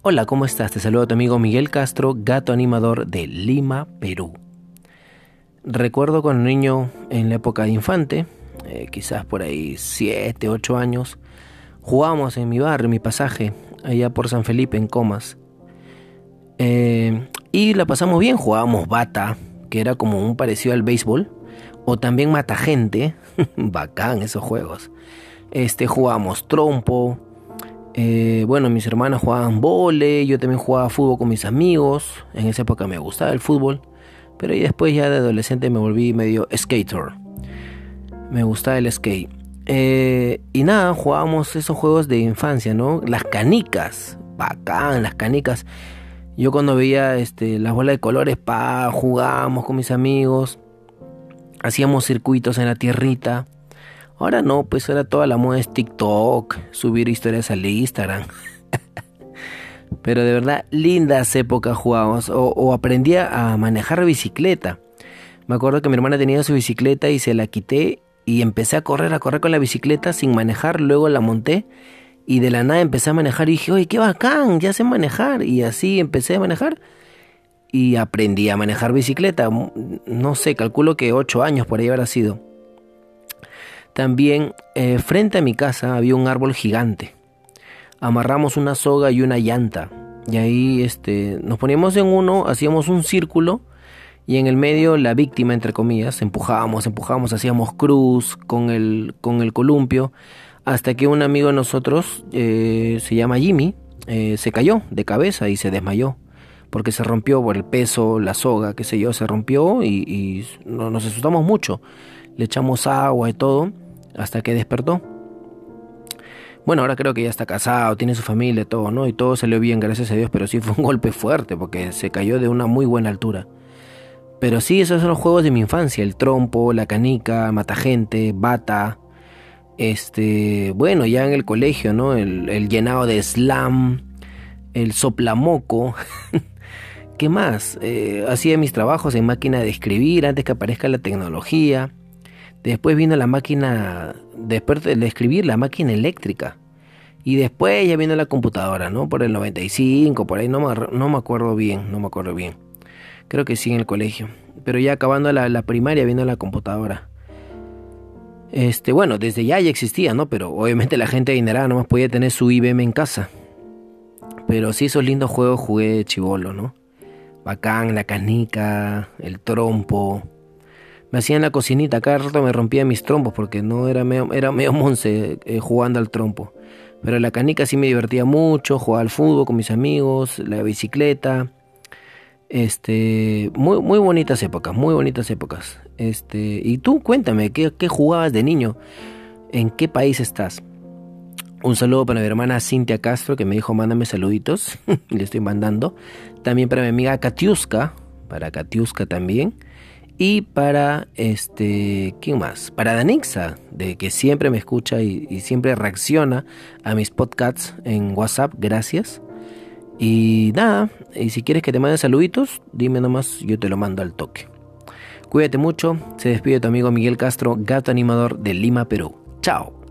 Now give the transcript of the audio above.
Hola, ¿cómo estás? Te saludo a tu amigo Miguel Castro, gato animador de Lima, Perú. Recuerdo cuando niño en la época de infante, eh, quizás por ahí 7, 8 años, jugábamos en mi barrio, en mi pasaje, allá por San Felipe, en Comas. Eh, y la pasamos bien, jugábamos bata, que era como un parecido al béisbol, o también mata gente, bacán esos juegos. Este, jugábamos trompo, eh, bueno, mis hermanas jugaban vole, yo también jugaba fútbol con mis amigos. En esa época me gustaba el fútbol. Pero después ya de adolescente me volví medio skater. Me gustaba el skate. Eh, y nada, jugábamos esos juegos de infancia, ¿no? Las canicas. Bacán, las canicas. Yo cuando veía este, las bolas de colores, pa, jugábamos con mis amigos. Hacíamos circuitos en la tierrita. Ahora no, pues ahora toda la moda es TikTok, subir historias al Instagram. Pero de verdad, lindas épocas jugábamos. O, o aprendía a manejar bicicleta. Me acuerdo que mi hermana tenía su bicicleta y se la quité y empecé a correr, a correr con la bicicleta sin manejar. Luego la monté y de la nada empecé a manejar y dije, oye, qué bacán, ya sé manejar. Y así empecé a manejar y aprendí a manejar bicicleta. No sé, calculo que ocho años por ahí habrá sido. También eh, frente a mi casa había un árbol gigante. Amarramos una soga y una llanta. Y ahí este, nos poníamos en uno, hacíamos un círculo y en el medio la víctima, entre comillas, empujábamos, empujábamos, hacíamos cruz con el, con el columpio, hasta que un amigo de nosotros, eh, se llama Jimmy, eh, se cayó de cabeza y se desmayó, porque se rompió por el peso, la soga, qué sé yo, se rompió y, y nos asustamos mucho. Le echamos agua y todo hasta que despertó. Bueno, ahora creo que ya está casado, tiene su familia, todo, ¿no? Y todo salió bien, gracias a Dios, pero sí fue un golpe fuerte porque se cayó de una muy buena altura. Pero sí, esos son los juegos de mi infancia, el trompo, la canica, matagente, bata, este, bueno, ya en el colegio, ¿no? El, llenado de slam, el soplamoco. ¿Qué más? Eh, hacía mis trabajos en máquina de escribir antes que aparezca la tecnología. Después vino la máquina, después de escribir, la máquina eléctrica. Y después ya vino la computadora, ¿no? Por el 95, por ahí, no me, no me acuerdo bien, no me acuerdo bien. Creo que sí en el colegio. Pero ya acabando la, primaria vino la computadora. Este, bueno, desde ya ya existía, ¿no? Pero obviamente la gente adinerada más podía tener su IBM en casa. Pero sí, esos lindos juegos jugué de chivolo, ¿no? Bacán, la canica, el trompo me hacía en la cocinita, cada rato me rompía mis trompos porque no era medio, era medio monce eh, jugando al trompo. Pero la canica sí me divertía mucho, jugaba al fútbol con mis amigos, la bicicleta. Este, muy, muy bonitas épocas, muy bonitas épocas. Este, y tú cuéntame, ¿qué, ¿qué jugabas de niño? ¿En qué país estás? Un saludo para mi hermana Cintia Castro que me dijo mándame saluditos. Le estoy mandando. También para mi amiga Katiuska. Para Katiuska también. Y para este, ¿quién más? Para Danixa, de que siempre me escucha y, siempre reacciona a mis podcasts en WhatsApp, gracias. Y nada, y si quieres que te mande saluditos, dime nomás, yo te lo mando al toque. Cuídate mucho, se despide tu amigo Miguel Castro, gato animador de Lima, Perú. Chao.